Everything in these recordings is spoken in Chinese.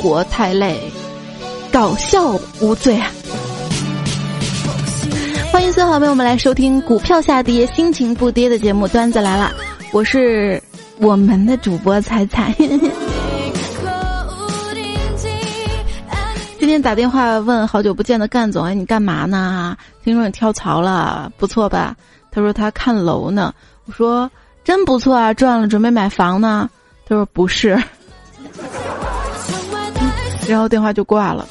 活太累，搞笑无罪啊！欢迎所有好朋友们来收听股票下跌心情不跌的节目，段子来了，我是我们的主播彩彩。今天打电话问好久不见的干总，哎，你干嘛呢？听说你跳槽了，不错吧？他说他看楼呢。我说真不错啊，赚了，准备买房呢。他说不是，然后电话就挂了。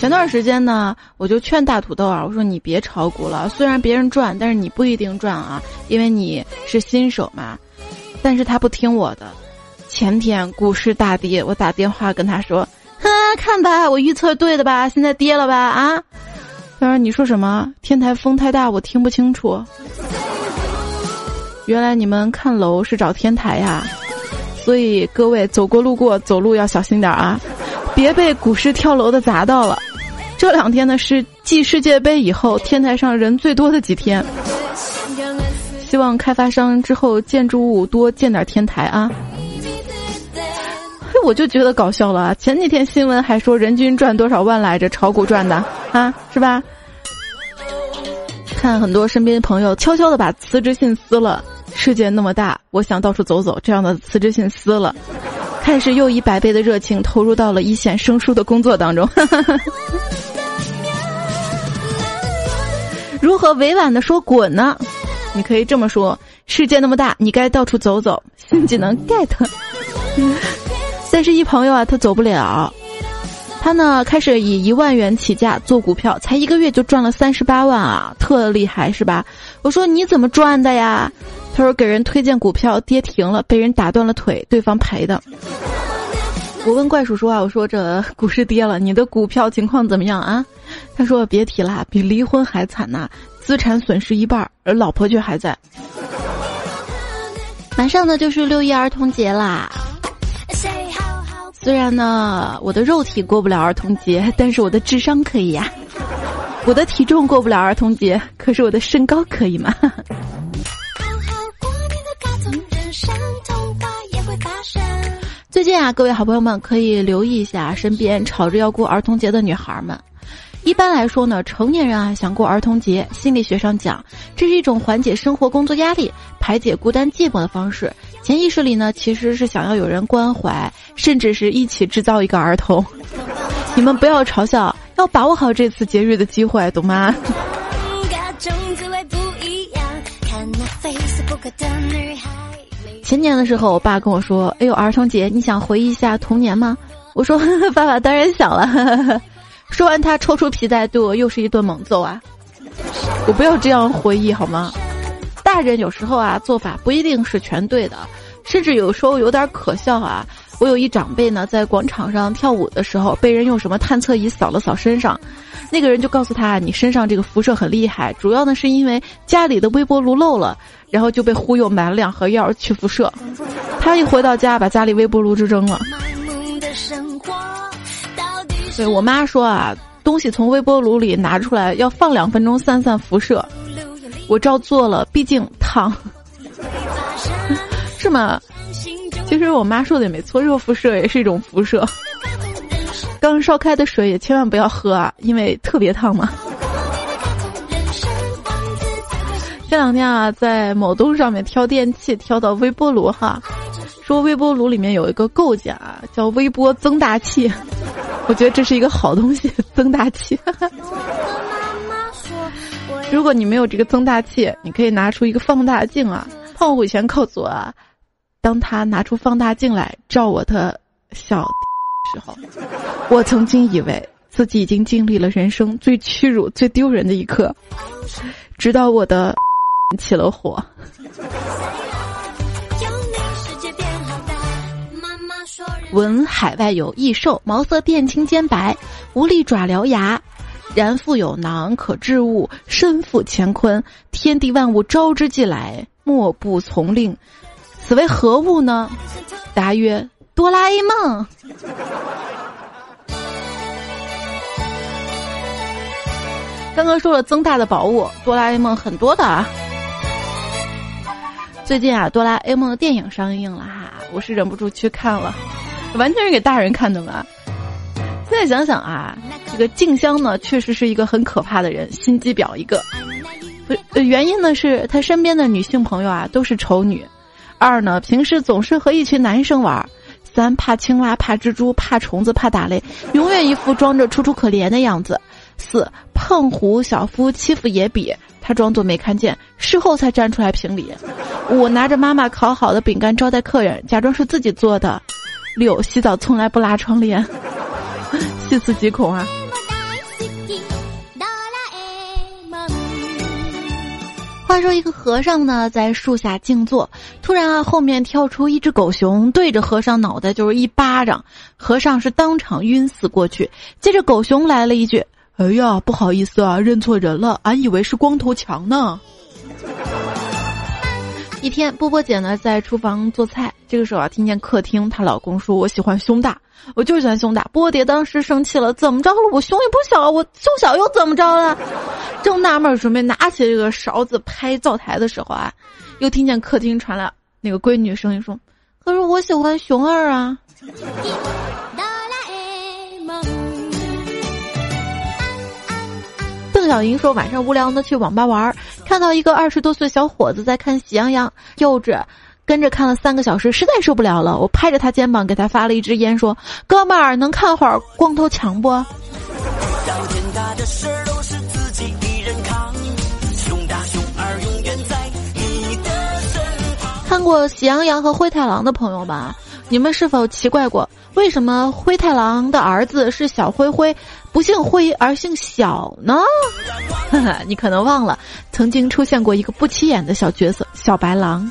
前段时间呢，我就劝大土豆啊，我说你别炒股了，虽然别人赚，但是你不一定赚啊，因为你是新手嘛。但是他不听我的。前天股市大跌，我打电话跟他说：“哈，看吧，我预测对的吧？现在跌了吧？啊？”他说：“你说什么？天台风太大，我听不清楚。”原来你们看楼是找天台呀，所以各位走过路过走路要小心点啊，别被股市跳楼的砸到了。这两天呢是继世界杯以后天台上人最多的几天，希望开发商之后建筑物多建点天台啊。嘿我就觉得搞笑了，前几天新闻还说人均赚多少万来着，炒股赚的啊，是吧？看很多身边朋友悄悄的把辞职信撕了。世界那么大，我想到处走走。这样的辞职信撕了，开始又以百倍的热情投入到了一线生疏的工作当中。如何委婉的说滚呢？你可以这么说：世界那么大，你该到处走走。新技能 get。但是，一朋友啊，他走不了。他呢，开始以一万元起价做股票，才一个月就赚了三十八万啊，特厉害是吧？我说你怎么赚的呀？他说给人推荐股票跌停了，被人打断了腿，对方赔的。我问怪叔叔啊，我说这股市跌了，你的股票情况怎么样啊？他说别提了，比离婚还惨呐，资产损失一半，而老婆却还在。马上呢就是六一儿童节啦。虽然呢，我的肉体过不了儿童节，但是我的智商可以呀。我的体重过不了儿童节，可是我的身高可以吗？最近啊，各位好朋友们可以留意一下身边吵着要过儿童节的女孩们。一般来说呢，成年人啊想过儿童节，心理学上讲，这是一种缓解生活工作压力、排解孤单寂寞的方式。潜意识里呢，其实是想要有人关怀，甚至是一起制造一个儿童。你们不要嘲笑，要把握好这次节日的机会，懂吗？前年的时候，我爸跟我说：“哎呦，儿童节，你想回忆一下童年吗？”我说：“ 爸爸当然想了。”说完，他抽出皮带，对我又是一顿猛揍啊！我不要这样回忆好吗？大人有时候啊，做法不一定是全对的，甚至有时候有点可笑啊。我有一长辈呢，在广场上跳舞的时候，被人用什么探测仪扫了扫身上，那个人就告诉他：“你身上这个辐射很厉害，主要呢是因为家里的微波炉漏了。”然后就被忽悠买了两盒药去辐射。他一回到家，把家里微波炉就扔了。对我妈说啊，东西从微波炉里拿出来要放两分钟散散辐射，我照做了，毕竟烫，是吗？其实我妈说的也没错，热辐射也是一种辐射。刚烧开的水也千万不要喝啊，因为特别烫嘛。这两天啊，在某东上面挑电器，挑到微波炉哈，说微波炉里面有一个构件啊，叫微波增大器。我觉得这是一个好东西，增大器。如果你没有这个增大器，你可以拿出一个放大镜啊。胖虎以前告诉我啊，当他拿出放大镜来照我的小的时候，我曾经以为自己已经经历了人生最屈辱、最丢人的一刻，直到我的起了火。闻海外有异兽，毛色变青尖白，无力爪獠牙，然腹有囊，可治物，身负乾坤，天地万物招之即来，莫不从令。此为何物呢？答曰：哆啦 A 梦。刚刚说了增大的宝物，哆啦 A 梦很多的啊。最近啊，哆啦 A 梦的电影上映了哈，我是忍不住去看了。完全是给大人看的嘛。现在想想啊，这个静香呢，确实是一个很可怕的人，心机婊一个。不，原因呢是他身边的女性朋友啊都是丑女。二呢，平时总是和一群男生玩。三怕青蛙，怕蜘蛛，怕虫子，怕打雷，永远一副装着楚楚可怜的样子。四胖虎小夫欺负野比，他装作没看见，事后才站出来评理。五拿着妈妈烤好的饼干招待客人，假装是自己做的。六洗澡从来不拉窗帘，细思极恐啊。话说一个和尚呢，在树下静坐，突然啊，后面跳出一只狗熊，对着和尚脑袋就是一巴掌，和尚是当场晕死过去。接着狗熊来了一句：“哎呀，不好意思啊，认错人了，俺以为是光头强呢。”一天，波波姐呢在厨房做菜，这个时候啊，听见客厅她老公说：“我喜欢胸大，我就喜欢胸大。”波波姐当时生气了：“怎么着了？我胸也不小，我胸小又怎么着了？”正纳闷准备拿起这个勺子拍灶台的时候啊，又听见客厅传来那个闺女声音说：“可是我喜欢熊二啊。”宋小莹说：“晚上无聊呢，去网吧玩，看到一个二十多岁小伙子在看《喜羊羊》，幼稚，跟着看了三个小时，实在受不了了。我拍着他肩膀，给他发了一支烟，说：‘哥们儿，能看会儿光头强不？’看过《喜羊羊和灰太狼》的朋友吧，你们是否奇怪过，为什么灰太狼的儿子是小灰灰？”不姓灰而姓小呢？你可能忘了，曾经出现过一个不起眼的小角色——小白狼。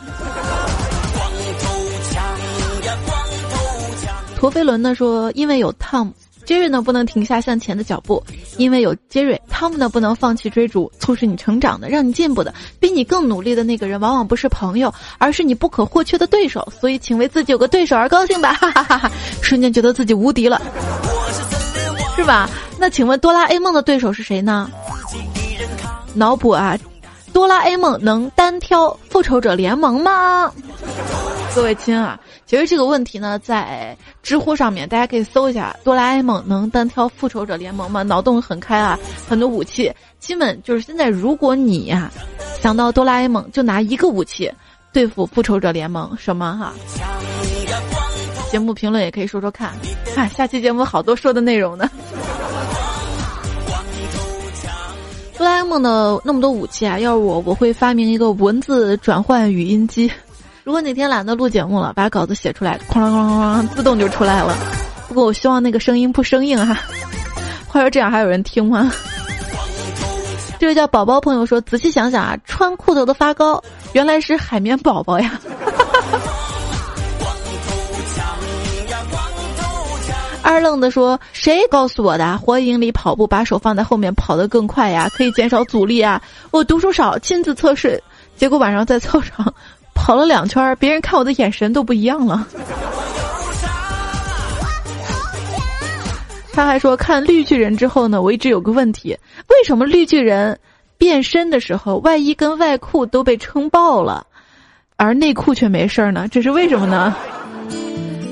陀飞轮呢说：“因为有汤姆，杰瑞呢不能停下向前的脚步；因为有杰瑞，汤姆呢不能放弃追逐。促使你成长的、让你进步的、比你更努力的那个人，往往不是朋友，而是你不可或缺的对手。所以，请为自己有个对手而高兴吧！哈哈哈哈瞬间觉得自己无敌了。”是吧？那请问哆啦 A 梦的对手是谁呢？脑补啊，哆啦 A 梦能单挑复仇者联盟吗？各位亲啊，其实这个问题呢，在知乎上面大家可以搜一下，哆啦 A 梦能单挑复仇者联盟吗？脑洞很开啊，很多武器。亲们，就是现在，如果你呀想到哆啦 A 梦，就拿一个武器对付复仇者联盟，什么哈？节目评论也可以说说看，啊，下期节目好多说的内容呢。哆啦 A 梦的那么多武器啊，要是我，我会发明一个文字转换语音机。如果哪天懒得录节目了，把稿子写出来，哐啷哐啷哐啷，自动就出来了。不过我希望那个声音不生硬哈。话说这样还有人听吗？这位叫宝宝朋友说，仔细想想啊，穿裤头的发糕原来是海绵宝宝呀。二愣的说：“谁告诉我的？火影里跑步把手放在后面跑得更快呀，可以减少阻力啊！我读书少，亲自测试，结果晚上在操场跑了两圈，别人看我的眼神都不一样了。”他还说：“看绿巨人之后呢，我一直有个问题，为什么绿巨人变身的时候外衣跟外裤都被撑爆了，而内裤却没事儿呢？这是为什么呢？”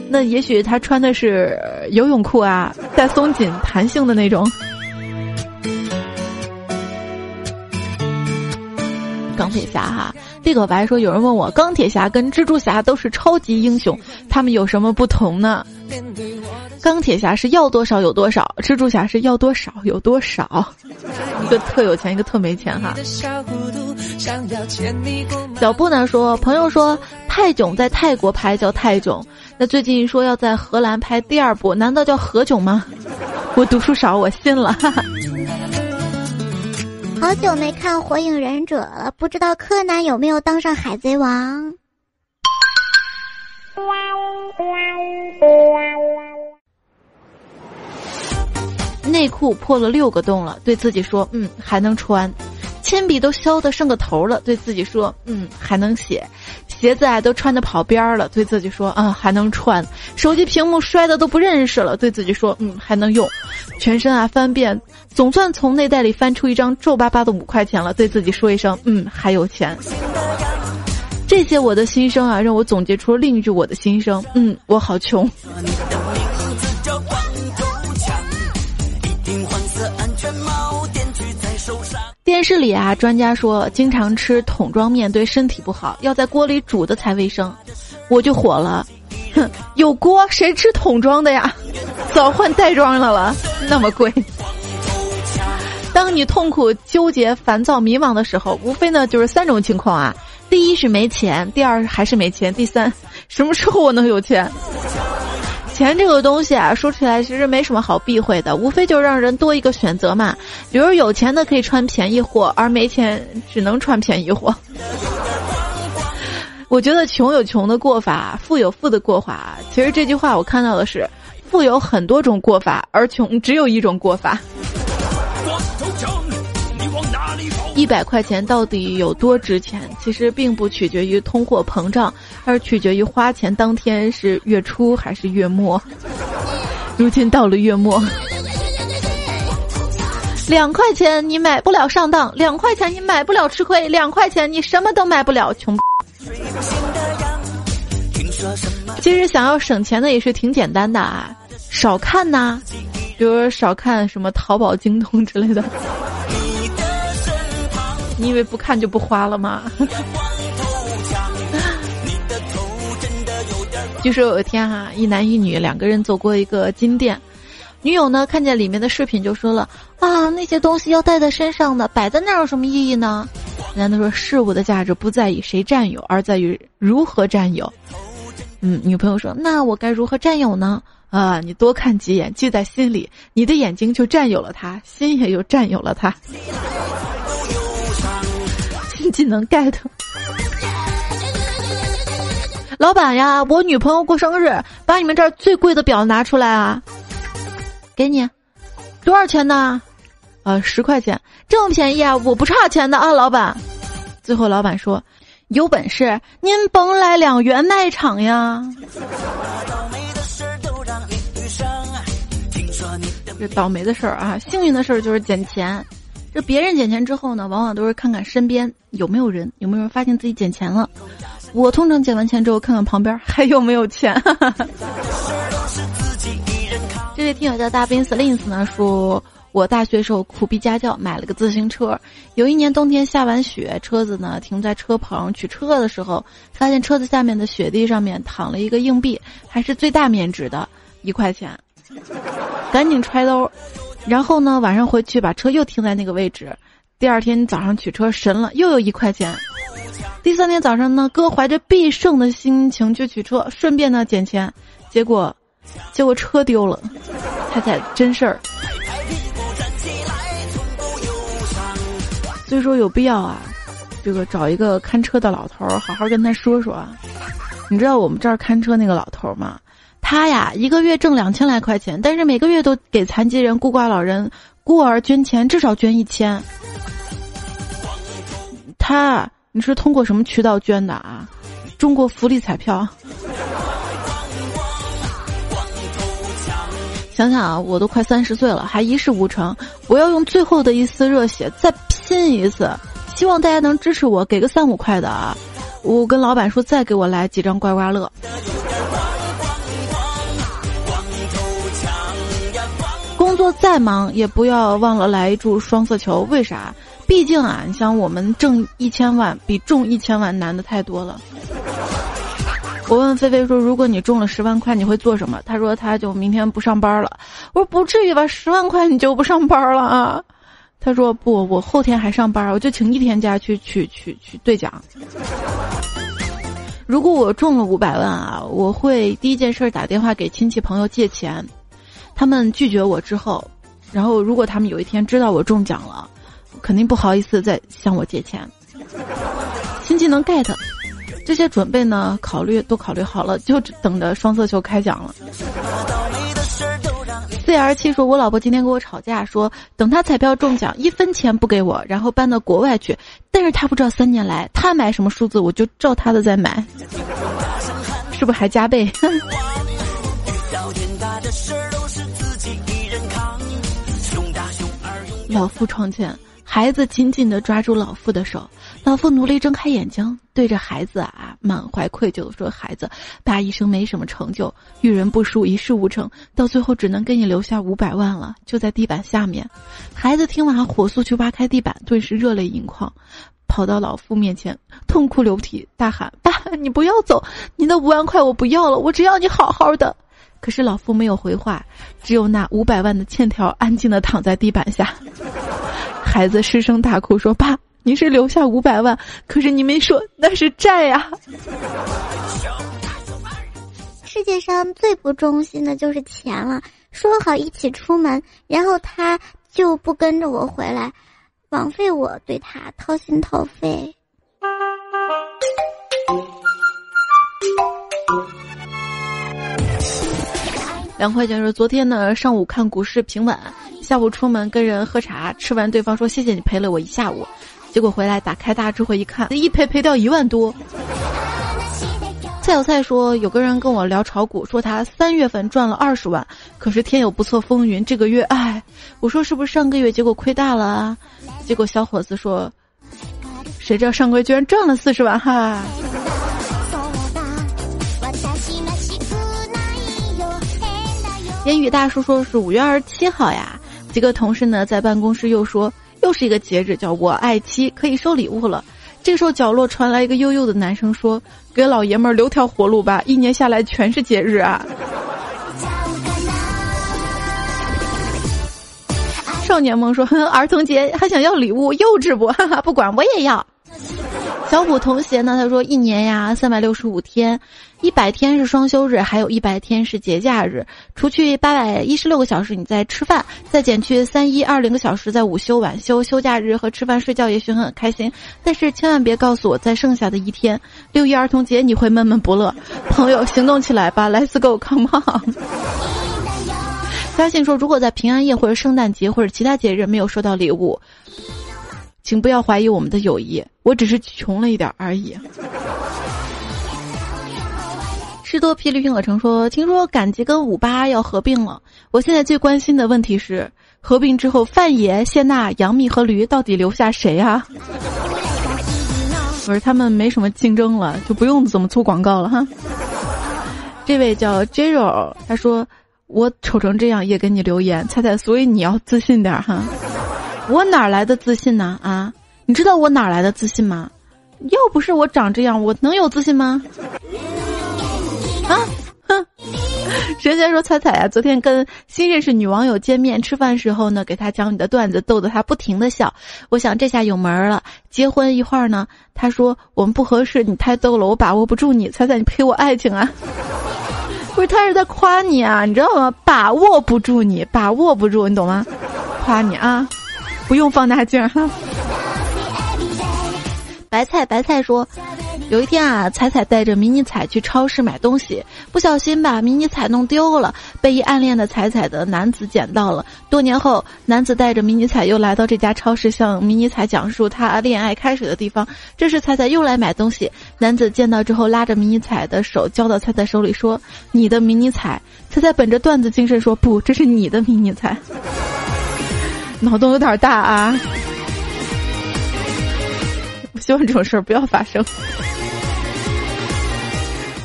那也许他穿的是游泳裤啊，带松紧弹性的那种。钢铁侠哈，立狗白说有人问我，钢铁侠跟蜘蛛侠都是超级英雄，他们有什么不同呢？钢铁侠是要多少有多少，蜘蛛侠是要多少有多少，一个特有钱，一个特没钱哈。小布呢说，朋友说泰囧在泰国拍叫泰囧。那最近说要在荷兰拍第二部，难道叫何炅吗？我读书少，我信了。好久没看《火影忍者》了，不知道柯南有没有当上海贼王？内裤破了六个洞了，对自己说：“嗯，还能穿。”铅笔都削的剩个头了，对自己说：“嗯，还能写。”鞋子啊都穿的跑边儿了，对自己说：“啊，还能穿。”手机屏幕摔的都不认识了，对自己说：“嗯，还能用。”全身啊翻遍，总算从内袋里翻出一张皱巴巴的五块钱了，对自己说一声：“嗯，还有钱。”这些我的心声啊，让我总结出了另一句我的心声：“嗯，我好穷。”电视里啊，专家说经常吃桶装面对身体不好，要在锅里煮的才卫生。我就火了，哼，有锅谁吃桶装的呀？早换袋装的了，那么贵。当你痛苦、纠结、烦躁、迷茫的时候，无非呢就是三种情况啊：第一是没钱，第二还是没钱，第三什么时候我能有钱？钱这个东西啊，说出来其实没什么好避讳的，无非就让人多一个选择嘛。比如有钱的可以穿便宜货，而没钱只能穿便宜货。我觉得穷有穷的过法，富有富的过法。其实这句话我看到的是，富有很多种过法，而穷只有一种过法。一百块钱到底有多值钱？其实并不取决于通货膨胀，而取决于花钱当天是月初还是月末。如今到了月末，两块钱你买不了上当，两块钱你买不了吃亏，两块钱你什么都买不了，穷。其实想要省钱的也是挺简单的啊，少看呐，比如少看什么淘宝、京东之类的。你以为不看就不花了吗？据说有一天哈，一男一女两个人走过一个金店，女友呢看见里面的饰品就说了啊，那些东西要带在身上的，摆在那儿有什么意义呢？男的说，事物的价值不在于谁占有，而在于如何占有。嗯，女朋友说，那我该如何占有呢？啊，你多看几眼，记在心里，你的眼睛就占有了它，心也就占有了它。技能 get。老板呀，我女朋友过生日，把你们这儿最贵的表拿出来啊，给你，多少钱呢？呃，十块钱，这么便宜啊！我不差钱的啊，老板。最后老板说，有本事您甭来两元卖场呀。这倒霉的事儿啊，幸运的事儿就是捡钱。这别人捡钱之后呢，往往都是看看身边有没有人，有没有人发现自己捡钱了。我通常捡完钱之后，看看旁边还有没有钱。这位听友叫大兵 slings 呢，说我大学时候苦逼家教，买了个自行车。有一年冬天下完雪，车子呢停在车棚，取车的时候，发现车子下面的雪地上面躺了一个硬币，还是最大面值的一块钱，赶紧揣兜。然后呢，晚上回去把车又停在那个位置。第二天早上取车神了，又有一块钱。第三天早上呢，哥怀着必胜的心情去取车，顺便呢捡钱。结果，结果车丢了，猜猜真事儿。所以说有必要啊，这个找一个看车的老头儿，好好跟他说说啊。你知道我们这儿看车那个老头儿吗？他呀，一个月挣两千来块钱，但是每个月都给残疾人、孤寡老人、孤儿捐钱，至少捐一千。他，你是通过什么渠道捐的啊？中国福利彩票。想想啊，我都快三十岁了，还一事无成，我要用最后的一丝热血再拼一次。希望大家能支持我，给个三五块的啊！我跟老板说，再给我来几张刮刮乐。工作再忙，也不要忘了来一注双色球。为啥？毕竟啊，你像我们挣一千万，比中一千万难的太多了。我问菲菲说：“如果你中了十万块，你会做什么？”他说：“他就明天不上班了。”我说：“不至于吧，十万块你就不上班了啊？”他说：“不，我后天还上班，我就请一天假去去去去兑奖。如果我中了五百万啊，我会第一件事打电话给亲戚朋友借钱。”他们拒绝我之后，然后如果他们有一天知道我中奖了，肯定不好意思再向我借钱。亲戚能 get，这些准备呢，考虑都考虑好了，就等着双色球开奖了。C R 七说：“我老婆今天跟我吵架，说等她彩票中奖一分钱不给我，然后搬到国外去。但是他不知道三年来他买什么数字，我就照他的在买，是不是还加倍？” 老夫床前孩子紧紧地抓住老妇的手，老妇努力睁开眼睛，对着孩子啊满怀愧疚地说：“孩子，爸一生没什么成就，遇人不淑，一事无成，到最后只能给你留下五百万了，就在地板下面。”孩子听完，火速去挖开地板，顿时热泪盈眶。跑到老妇面前，痛哭流涕，大喊：“爸，你不要走！你的五万块我不要了，我只要你好好的。”可是老妇没有回话，只有那五百万的欠条安静的躺在地板下。孩子失声大哭说：“爸，你是留下五百万，可是你没说那是债呀。”世界上最不忠心的就是钱了。说好一起出门，然后他就不跟着我回来。枉费我对他掏心掏肺。两块钱说：昨天呢，上午看股市平稳，下午出门跟人喝茶，吃完对方说谢谢你陪了我一下午，结果回来打开大智慧一看，一赔赔掉一万多。蔡小蔡说：“有个人跟我聊炒股，说他三月份赚了二十万，可是天有不测风云，这个月唉。我说是不是上个月结果亏大了啊？结果小伙子说，谁知道上个月居然赚了四十万哈。”言语大叔说是五月二十七号呀，几个同事呢在办公室又说又是一个节日，叫我爱妻，可以收礼物了。这个时候，角落传来一个悠悠的男声说：“给老爷们儿留条活路吧，一年下来全是节日啊。”少年梦说：“儿童节还想要礼物，幼稚不？哈哈，不管我也要。”小虎同学呢？他说：“一年呀，三百六十五天，一百天是双休日，还有一百天是节假日。除去八百一十六个小时你在吃饭，再减去三一二零个小时在午休晚休。休假日和吃饭睡觉也许很开心，但是千万别告诉我在剩下的一天六一儿童节你会闷闷不乐。朋友，行动起来吧，Let's go，come on！发信说，如果在平安夜或者圣诞节或者其他节日没有收到礼物。”请不要怀疑我们的友谊，我只是穷了一点而已。士多霹雳苹果城说：“听说赶集跟五八要合并了，我现在最关心的问题是，合并之后范爷、谢娜、杨幂和驴到底留下谁啊？不是他们没什么竞争了，就不用怎么做广告了哈。”这位叫 Jero，他说：“我丑成这样也给你留言，猜猜，所以你要自信点哈。”我哪来的自信呢？啊，你知道我哪来的自信吗？要不是我长这样，我能有自信吗？啊，哼！神仙说彩彩呀，昨天跟新认识女网友见面吃饭时候呢，给她讲你的段子，逗得她不停的笑。我想这下有门儿了，结婚一会儿呢，她说我们不合适，你太逗了，我把握不住你。彩彩，你陪我爱情啊？不是，他是在夸你啊，你知道吗？把握不住你，把握不住，你懂吗？夸你啊！不用放大镜哈。白菜白菜说，有一天啊，彩彩带着迷你彩去超市买东西，不小心把迷你彩弄丢了，被一暗恋的彩彩的男子捡到了。多年后，男子带着迷你彩又来到这家超市，向迷你彩讲述他恋爱开始的地方。这时，彩彩又来买东西，男子见到之后，拉着迷你彩的手交到彩彩手里，说：“你的迷你彩。”彩彩本着段子精神说：“不，这是你的迷你彩。” 脑洞有点大啊！我希望这种事儿不要发生。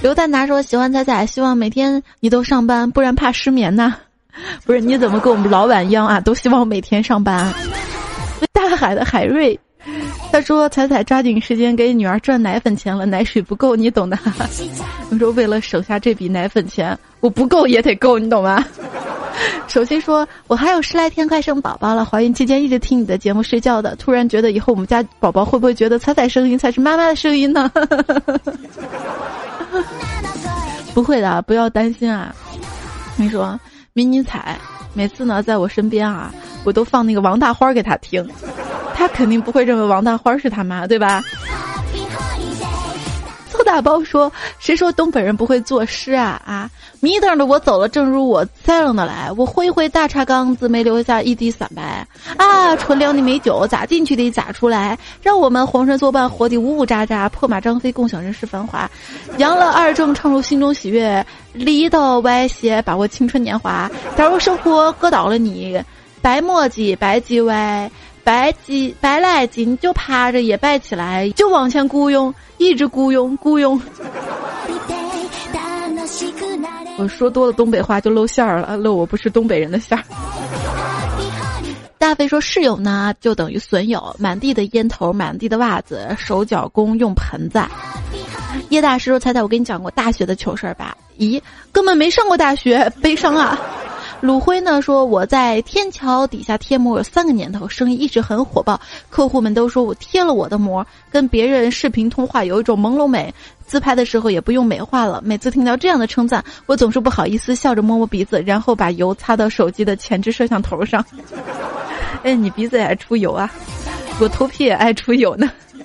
刘丹达说：“喜欢彩彩，希望每天你都上班，不然怕失眠呐。”不是，你怎么跟我们老板一样啊？都希望每天上班。大海的海瑞，他说：“彩彩抓紧时间给女儿赚奶粉钱了，奶水不够，你懂的。”我说：“为了省下这笔奶粉钱，我不够也得够，你懂吗？” 首先说，我还有十来天快生宝宝了。怀孕期间一直听你的节目睡觉的，突然觉得以后我们家宝宝会不会觉得彩彩声音才是妈妈的声音呢？不会的，不要担心啊。你说，迷你彩每次呢在我身边啊，我都放那个王大花给他听，他肯定不会认为王大花是他妈，对吧？臭大包说：“谁说东北人不会作诗啊？啊，迷瞪的我走了，正如我栽楞的来。我挥挥大茶缸子，没留下一滴散白。啊，纯良的美酒咋进去的咋出来？让我们黄山作伴，活的呜呜喳喳，破马张飞，共享人世繁华。扬了二正，唱出心中喜悦。离岛歪斜，把握青春年华。假如生活搁倒了你，白墨迹白叽歪。”摆起摆来劲就趴着也拜起来，就往前雇佣，一直雇佣雇佣。我说多了东北话就露馅儿了，露我不是东北人的馅儿。大飞说室友呢就等于损友，满地的烟头，满地的袜子，手脚工用盆子。叶大师说：“猜猜我跟你讲过大学的糗事儿吧？”咦，根本没上过大学，悲伤啊！鲁辉呢说：“我在天桥底下贴膜有三个年头，生意一直很火爆，客户们都说我贴了我的膜，跟别人视频通话有一种朦胧美，自拍的时候也不用美化了。每次听到这样的称赞，我总是不好意思，笑着摸摸鼻子，然后把油擦到手机的前置摄像头上。哎，你鼻子也爱出油啊？我头皮也爱出油呢。”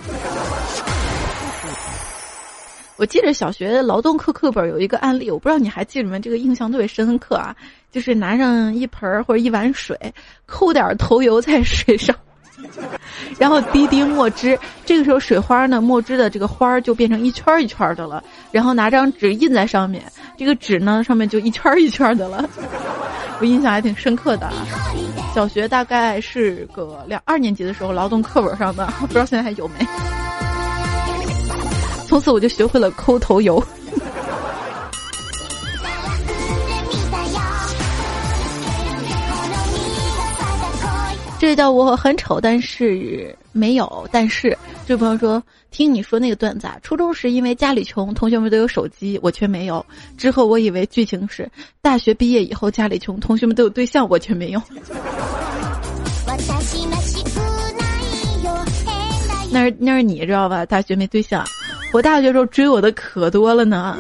我记得小学劳动课课本有一个案例，我不知道你还记得没？这个印象特别深刻啊，就是拿上一盆儿或者一碗水，扣点头油在水上，然后滴滴墨汁。这个时候水花呢，墨汁的这个花儿就变成一圈一圈的了。然后拿张纸印在上面，这个纸呢上面就一圈一圈的了。我印象还挺深刻的。小学大概是个两二年级的时候，劳动课本上的，不知道现在还有没。从此我就学会了抠头油。这叫我很丑，但是没有。但是这位朋友说，听你说那个段子，啊，初中时因为家里穷，同学们都有手机，我却没有。之后我以为剧情是大学毕业以后家里穷，同学们都有对象，我却没有。那是那是你知道吧？大学没对象。我大学时候追我的可多了呢，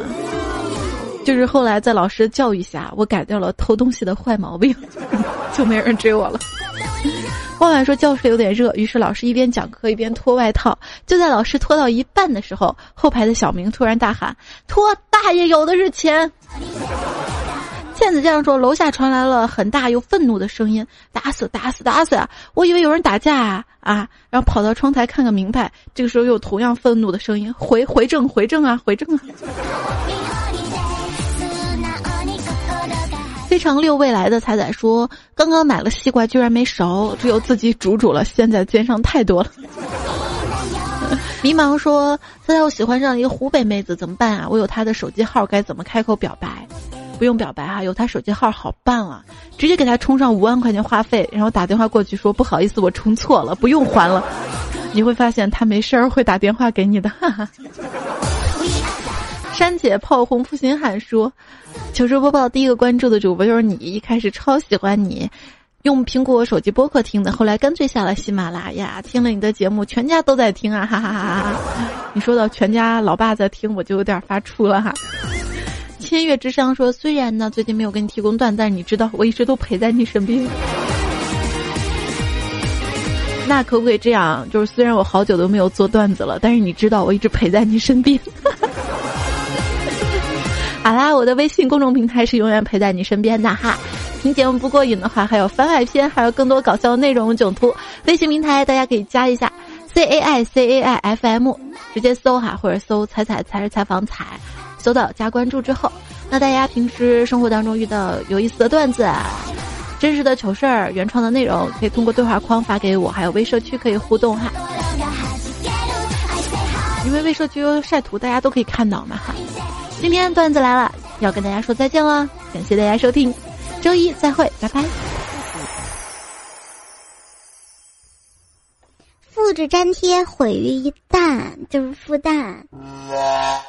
就是后来在老师教育下，我改掉了偷东西的坏毛病，就没人追我了。汪婉说教室有点热，于是老师一边讲课一边脱外套。就在老师脱到一半的时候，后排的小明突然大喊：“脱大爷，有的是钱！”倩子这样说，楼下传来了很大又愤怒的声音：“打死，打死，打死啊！”我以为有人打架啊啊！然后跑到窗台看个明白。这个时候又同样愤怒的声音：“回回正，回正啊，回正啊！”非常六未来的彩彩说：“刚刚买了西瓜，居然没熟，只有自己煮煮了。现在肩上太多了。”迷茫说：“现在我喜欢上一个湖北妹子，怎么办啊？我有她的手机号，该怎么开口表白？”不用表白哈，有他手机号好办啊，直接给他充上五万块钱话费，然后打电话过去说不好意思，我充错了，不用还了。你会发现他没事儿会打电话给你的。哈哈。山姐炮轰负心汉说，糗事播报第一个关注的主播就是你，一开始超喜欢你，用苹果手机播客听的，后来干脆下了喜马拉雅，听了你的节目，全家都在听啊，哈哈哈哈。你说到全家老爸在听，我就有点发怵了哈。千月之殇说：“虽然呢，最近没有给你提供段，但是你知道，我一直都陪在你身边。那可不可以这样？就是虽然我好久都没有做段子了，但是你知道，我一直陪在你身边。好啦，我的微信公众平台是永远陪在你身边的哈。听节目不过瘾的话，还有番外篇，还有更多搞笑内容囧图。微信平台大家可以加一下 C A I C A I F M，直接搜哈，或者搜彩彩才是采访彩。”搜到加关注之后，那大家平时生活当中遇到有意思的段子、真实的糗事儿、原创的内容，可以通过对话框发给我，还有微社区可以互动哈。因为微社区晒图，大家都可以看到嘛哈。今天段子来了要跟大家说再见了感谢大家收听。周一再会拜拜。复制粘贴毁于一旦就是复旦。啊